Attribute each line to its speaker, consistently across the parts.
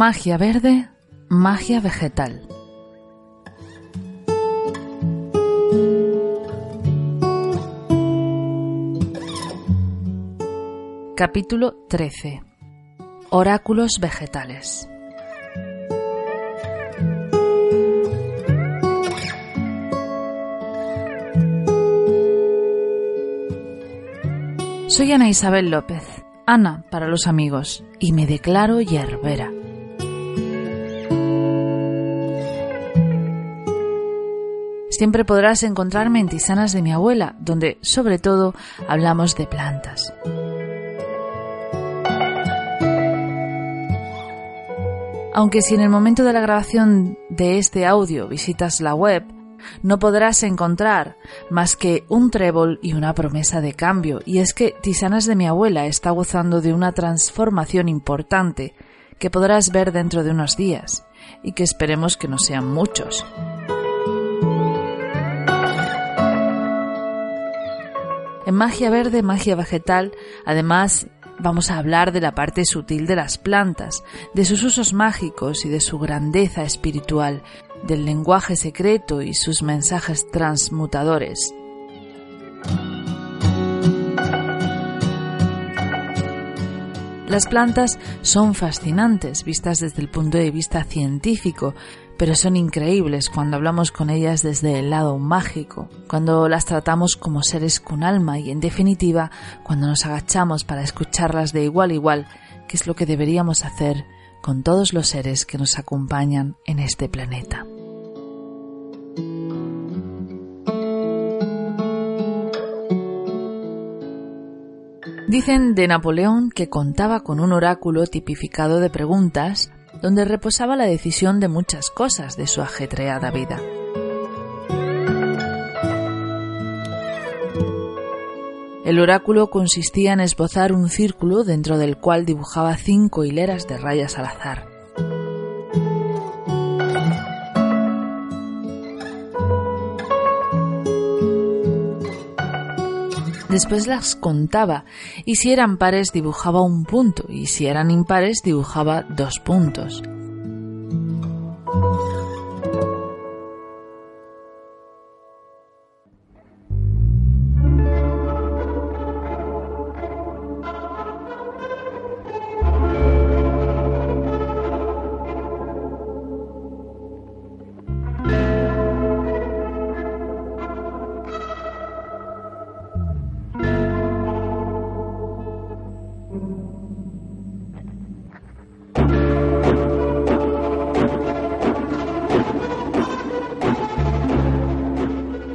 Speaker 1: Magia verde, magia vegetal. Capítulo 13. Oráculos vegetales. Soy Ana Isabel López, Ana para los amigos, y me declaro yerbera. Siempre podrás encontrarme en Tisanas de mi abuela, donde sobre todo hablamos de plantas. Aunque si en el momento de la grabación de este audio visitas la web, no podrás encontrar más que un trébol y una promesa de cambio, y es que Tisanas de mi abuela está gozando de una transformación importante que podrás ver dentro de unos días, y que esperemos que no sean muchos. En magia verde, magia vegetal, además vamos a hablar de la parte sutil de las plantas, de sus usos mágicos y de su grandeza espiritual, del lenguaje secreto y sus mensajes transmutadores. Las plantas son fascinantes vistas desde el punto de vista científico, pero son increíbles cuando hablamos con ellas desde el lado mágico, cuando las tratamos como seres con alma y, en definitiva, cuando nos agachamos para escucharlas de igual a igual, que es lo que deberíamos hacer con todos los seres que nos acompañan en este planeta. Dicen de Napoleón que contaba con un oráculo tipificado de preguntas donde reposaba la decisión de muchas cosas de su ajetreada vida. El oráculo consistía en esbozar un círculo dentro del cual dibujaba cinco hileras de rayas al azar. Después las contaba y si eran pares dibujaba un punto y si eran impares dibujaba dos puntos.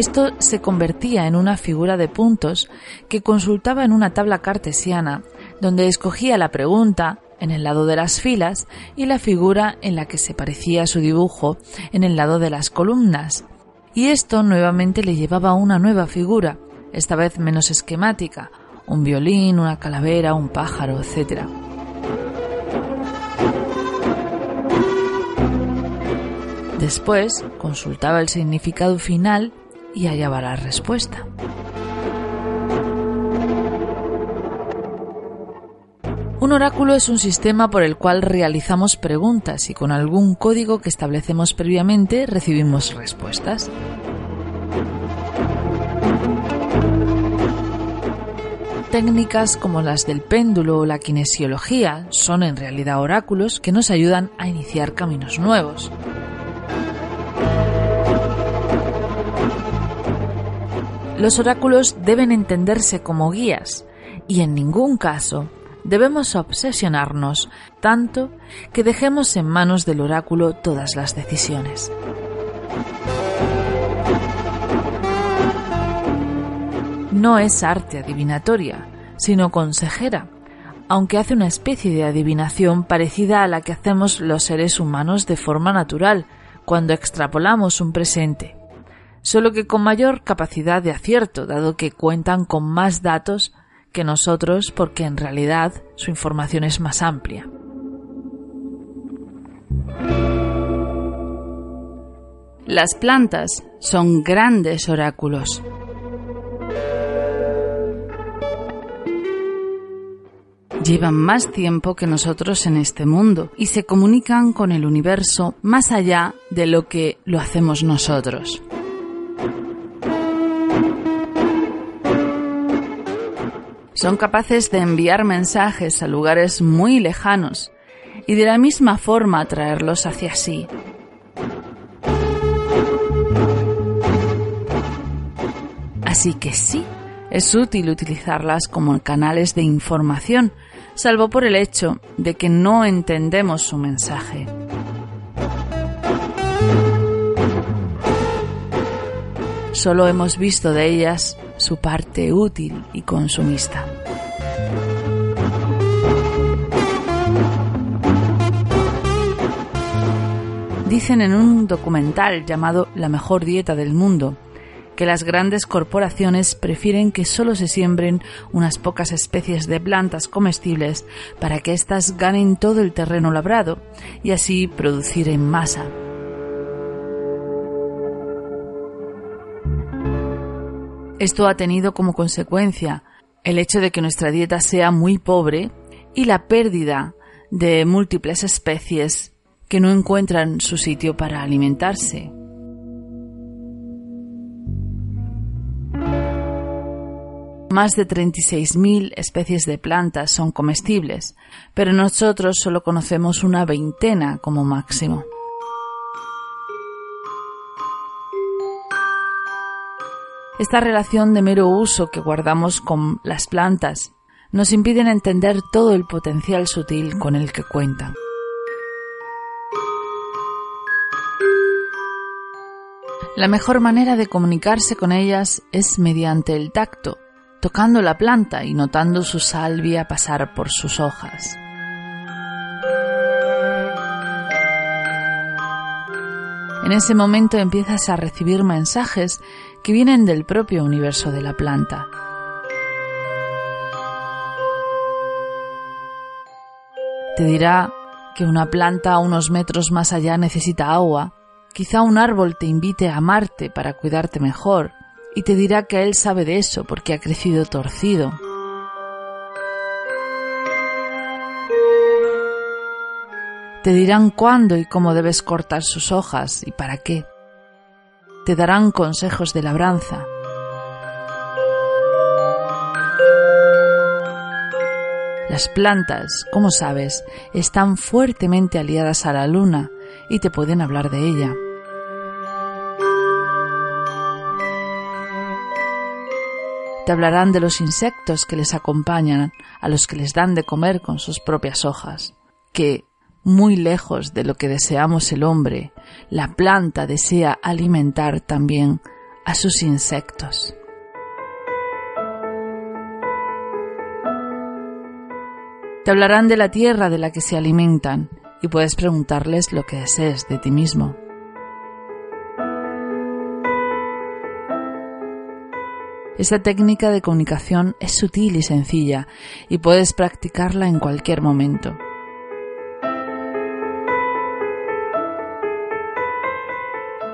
Speaker 1: Esto se convertía en una figura de puntos que consultaba en una tabla cartesiana, donde escogía la pregunta en el lado de las filas y la figura en la que se parecía su dibujo en el lado de las columnas. Y esto nuevamente le llevaba a una nueva figura, esta vez menos esquemática, un violín, una calavera, un pájaro, etc. Después consultaba el significado final y hallaba la respuesta. Un oráculo es un sistema por el cual realizamos preguntas y con algún código que establecemos previamente recibimos respuestas. Técnicas como las del péndulo o la kinesiología son en realidad oráculos que nos ayudan a iniciar caminos nuevos. Los oráculos deben entenderse como guías y en ningún caso debemos obsesionarnos tanto que dejemos en manos del oráculo todas las decisiones. No es arte adivinatoria, sino consejera, aunque hace una especie de adivinación parecida a la que hacemos los seres humanos de forma natural cuando extrapolamos un presente, solo que con mayor capacidad de acierto, dado que cuentan con más datos que nosotros porque en realidad su información es más amplia. Las plantas son grandes oráculos. Llevan más tiempo que nosotros en este mundo y se comunican con el universo más allá de lo que lo hacemos nosotros. Son capaces de enviar mensajes a lugares muy lejanos y de la misma forma traerlos hacia sí. Así que sí, es útil utilizarlas como canales de información, salvo por el hecho de que no entendemos su mensaje. Solo hemos visto de ellas su parte útil y consumista. Dicen en un documental llamado La mejor dieta del mundo que las grandes corporaciones prefieren que solo se siembren unas pocas especies de plantas comestibles para que éstas ganen todo el terreno labrado y así producir en masa. Esto ha tenido como consecuencia el hecho de que nuestra dieta sea muy pobre y la pérdida de múltiples especies que no encuentran su sitio para alimentarse. Más de 36.000 especies de plantas son comestibles, pero nosotros solo conocemos una veintena como máximo. Esta relación de mero uso que guardamos con las plantas nos impiden entender todo el potencial sutil con el que cuentan. La mejor manera de comunicarse con ellas es mediante el tacto, tocando la planta y notando su salvia pasar por sus hojas. En ese momento empiezas a recibir mensajes que vienen del propio universo de la planta. Te dirá que una planta unos metros más allá necesita agua, quizá un árbol te invite a amarte para cuidarte mejor, y te dirá que él sabe de eso porque ha crecido torcido. Te dirán cuándo y cómo debes cortar sus hojas y para qué te darán consejos de labranza. Las plantas, como sabes, están fuertemente aliadas a la luna y te pueden hablar de ella. Te hablarán de los insectos que les acompañan, a los que les dan de comer con sus propias hojas, que muy lejos de lo que deseamos el hombre, la planta desea alimentar también a sus insectos. Te hablarán de la tierra de la que se alimentan y puedes preguntarles lo que desees de ti mismo. Esta técnica de comunicación es sutil y sencilla y puedes practicarla en cualquier momento.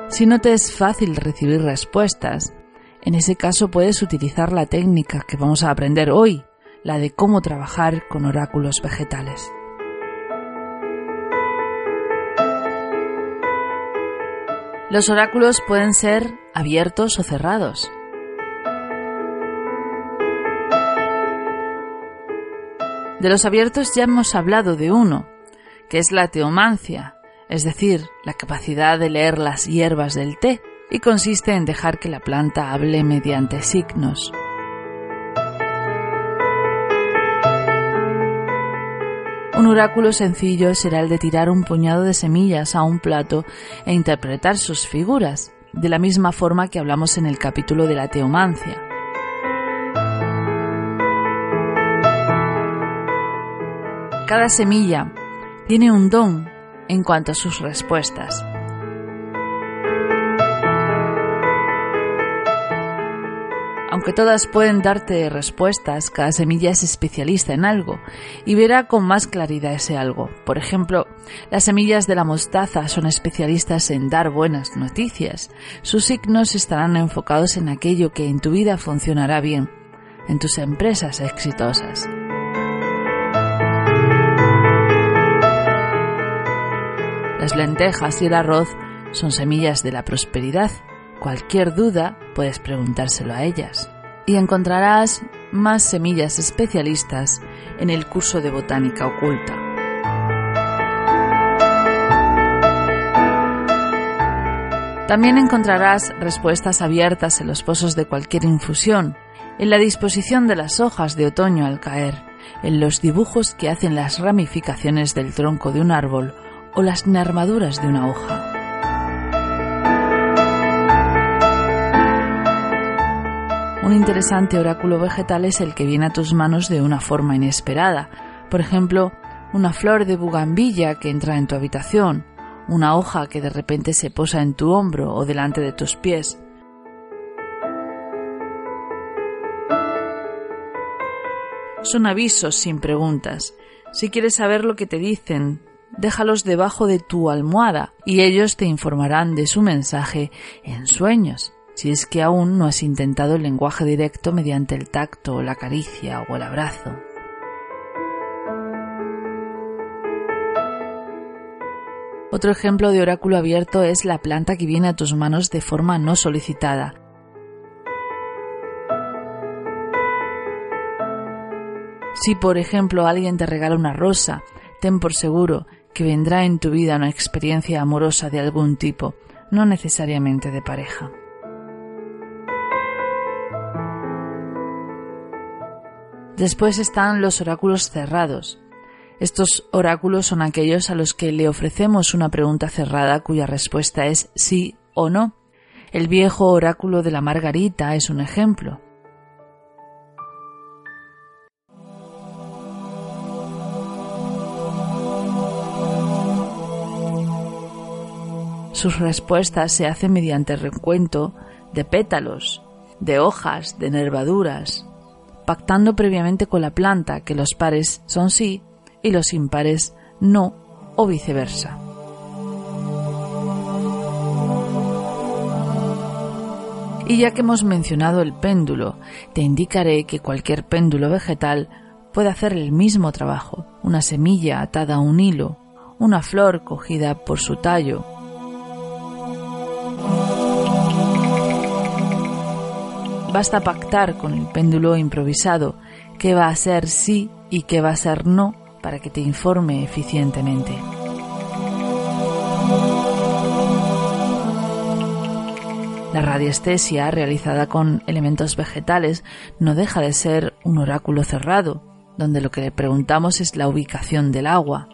Speaker 1: Si no te es fácil recibir respuestas, en ese caso puedes utilizar la técnica que vamos a aprender hoy, la de cómo trabajar con oráculos vegetales. Los oráculos pueden ser abiertos o cerrados. De los abiertos ya hemos hablado de uno, que es la teomancia, es decir, la capacidad de leer las hierbas del té, y consiste en dejar que la planta hable mediante signos. Un oráculo sencillo será el de tirar un puñado de semillas a un plato e interpretar sus figuras, de la misma forma que hablamos en el capítulo de la teomancia. Cada semilla tiene un don en cuanto a sus respuestas. Aunque todas pueden darte respuestas, cada semilla es especialista en algo y verá con más claridad ese algo. Por ejemplo, las semillas de la mostaza son especialistas en dar buenas noticias. Sus signos estarán enfocados en aquello que en tu vida funcionará bien, en tus empresas exitosas. Las lentejas y el arroz son semillas de la prosperidad Cualquier duda puedes preguntárselo a ellas. Y encontrarás más semillas especialistas en el curso de botánica oculta. También encontrarás respuestas abiertas en los pozos de cualquier infusión, en la disposición de las hojas de otoño al caer, en los dibujos que hacen las ramificaciones del tronco de un árbol o las nervaduras de una hoja. Un interesante oráculo vegetal es el que viene a tus manos de una forma inesperada. Por ejemplo, una flor de bugambilla que entra en tu habitación, una hoja que de repente se posa en tu hombro o delante de tus pies. Son avisos sin preguntas. Si quieres saber lo que te dicen, déjalos debajo de tu almohada y ellos te informarán de su mensaje en sueños si es que aún no has intentado el lenguaje directo mediante el tacto, la caricia o el abrazo. Otro ejemplo de oráculo abierto es la planta que viene a tus manos de forma no solicitada. Si por ejemplo alguien te regala una rosa, ten por seguro que vendrá en tu vida una experiencia amorosa de algún tipo, no necesariamente de pareja. Después están los oráculos cerrados. Estos oráculos son aquellos a los que le ofrecemos una pregunta cerrada cuya respuesta es sí o no. El viejo oráculo de la Margarita es un ejemplo. Sus respuestas se hacen mediante recuento de pétalos, de hojas, de nervaduras, pactando previamente con la planta que los pares son sí y los impares no o viceversa. Y ya que hemos mencionado el péndulo, te indicaré que cualquier péndulo vegetal puede hacer el mismo trabajo. Una semilla atada a un hilo, una flor cogida por su tallo, Basta pactar con el péndulo improvisado qué va a ser sí y qué va a ser no para que te informe eficientemente. La radiestesia realizada con elementos vegetales no deja de ser un oráculo cerrado, donde lo que le preguntamos es la ubicación del agua.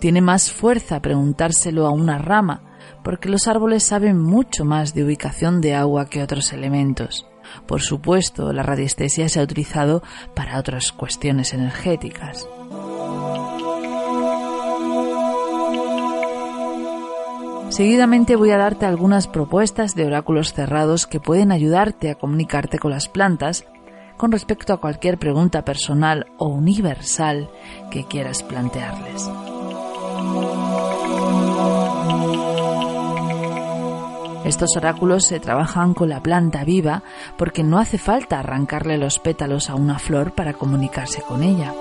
Speaker 1: Tiene más fuerza preguntárselo a una rama, porque los árboles saben mucho más de ubicación de agua que otros elementos. Por supuesto, la radiestesia se ha utilizado para otras cuestiones energéticas. Seguidamente voy a darte algunas propuestas de oráculos cerrados que pueden ayudarte a comunicarte con las plantas con respecto a cualquier pregunta personal o universal que quieras plantearles. Estos oráculos se trabajan con la planta viva porque no hace falta arrancarle los pétalos a una flor para comunicarse con ella.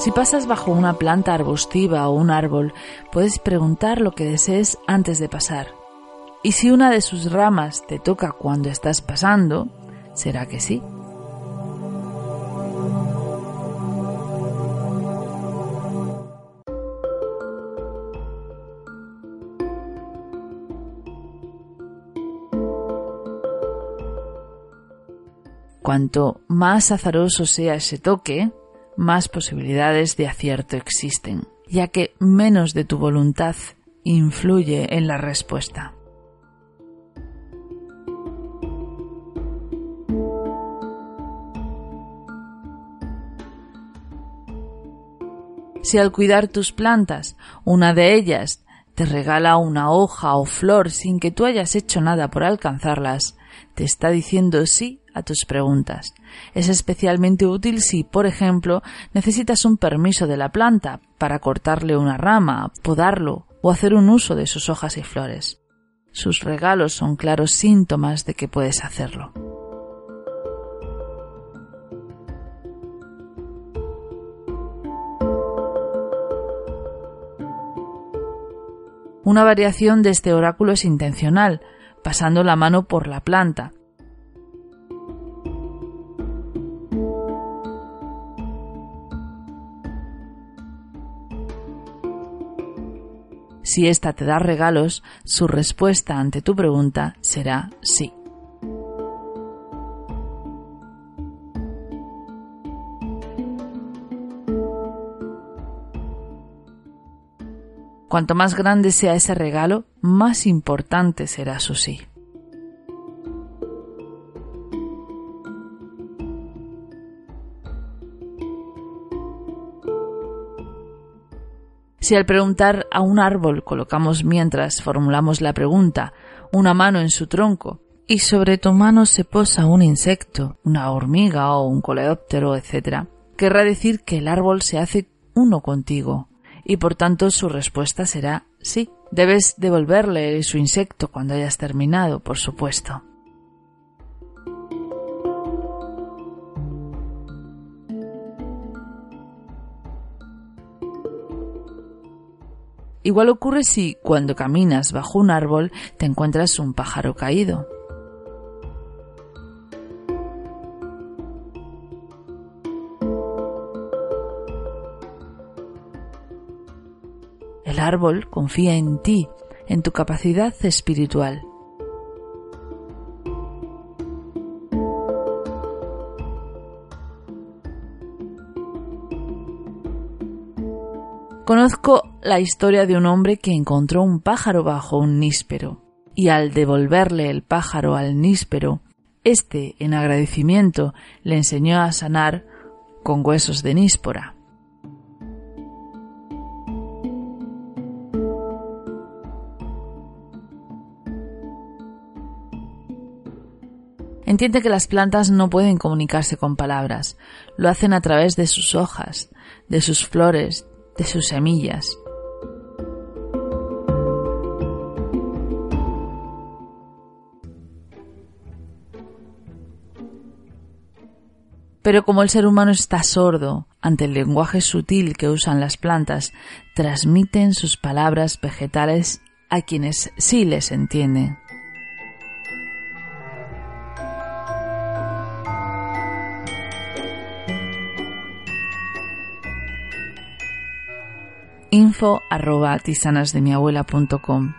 Speaker 1: Si pasas bajo una planta arbustiva o un árbol, puedes preguntar lo que desees antes de pasar. Y si una de sus ramas te toca cuando estás pasando, será que sí. Cuanto más azaroso sea ese toque, más posibilidades de acierto existen, ya que menos de tu voluntad influye en la respuesta. Si al cuidar tus plantas, una de ellas te regala una hoja o flor sin que tú hayas hecho nada por alcanzarlas, te está diciendo sí a tus preguntas. Es especialmente útil si, por ejemplo, necesitas un permiso de la planta para cortarle una rama, podarlo o hacer un uso de sus hojas y flores. Sus regalos son claros síntomas de que puedes hacerlo. Una variación de este oráculo es intencional, pasando la mano por la planta. Si ésta te da regalos, su respuesta ante tu pregunta será sí. Cuanto más grande sea ese regalo, más importante será su sí. Si al preguntar a un árbol colocamos mientras formulamos la pregunta una mano en su tronco y sobre tu mano se posa un insecto, una hormiga o un coleóptero, etc., querrá decir que el árbol se hace uno contigo, y por tanto su respuesta será sí. Debes devolverle su insecto cuando hayas terminado, por supuesto. Igual ocurre si, cuando caminas bajo un árbol, te encuentras un pájaro caído. El árbol confía en ti, en tu capacidad espiritual. Conozco la historia de un hombre que encontró un pájaro bajo un níspero, y al devolverle el pájaro al níspero, éste, en agradecimiento, le enseñó a sanar con huesos de níspora. Entiende que las plantas no pueden comunicarse con palabras, lo hacen a través de sus hojas, de sus flores, de sus semillas. Pero como el ser humano está sordo ante el lenguaje sutil que usan las plantas, transmiten sus palabras vegetales a quienes sí les entienden. Info arroba tisanasdemiabuela.com.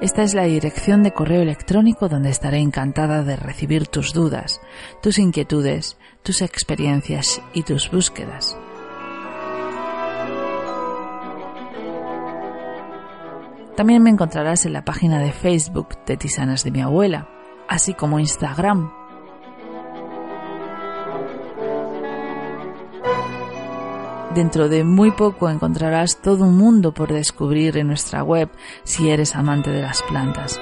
Speaker 1: Esta es la dirección de correo electrónico donde estaré encantada de recibir tus dudas, tus inquietudes, tus experiencias y tus búsquedas. También me encontrarás en la página de Facebook de Tisanas de mi abuela, así como Instagram Dentro de muy poco encontrarás todo un mundo por descubrir en nuestra web si eres amante de las plantas.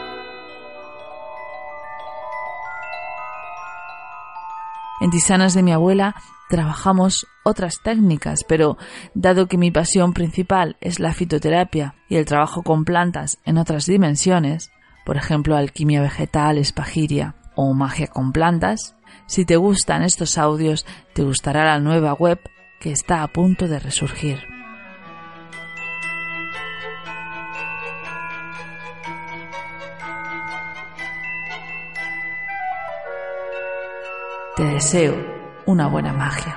Speaker 1: En Tisanas de mi abuela trabajamos otras técnicas, pero dado que mi pasión principal es la fitoterapia y el trabajo con plantas en otras dimensiones, por ejemplo alquimia vegetal, espagiria o magia con plantas, si te gustan estos audios, te gustará la nueva web que está a punto de resurgir. Te deseo una buena magia.